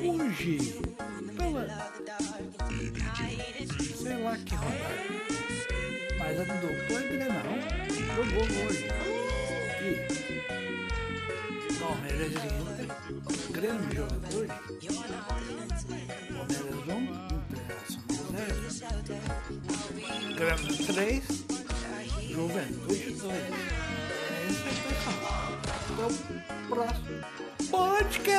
Hoje, pela. Sei lá que rodada. Mas a do Plug né, não. Jogou hoje. E. Palmeiras e Inter. Grande jogo hoje. Palmeiras 1, Internacional 0. Grêmio 3. Juventude 2. É isso aí, pessoal. Até o próximo podcast.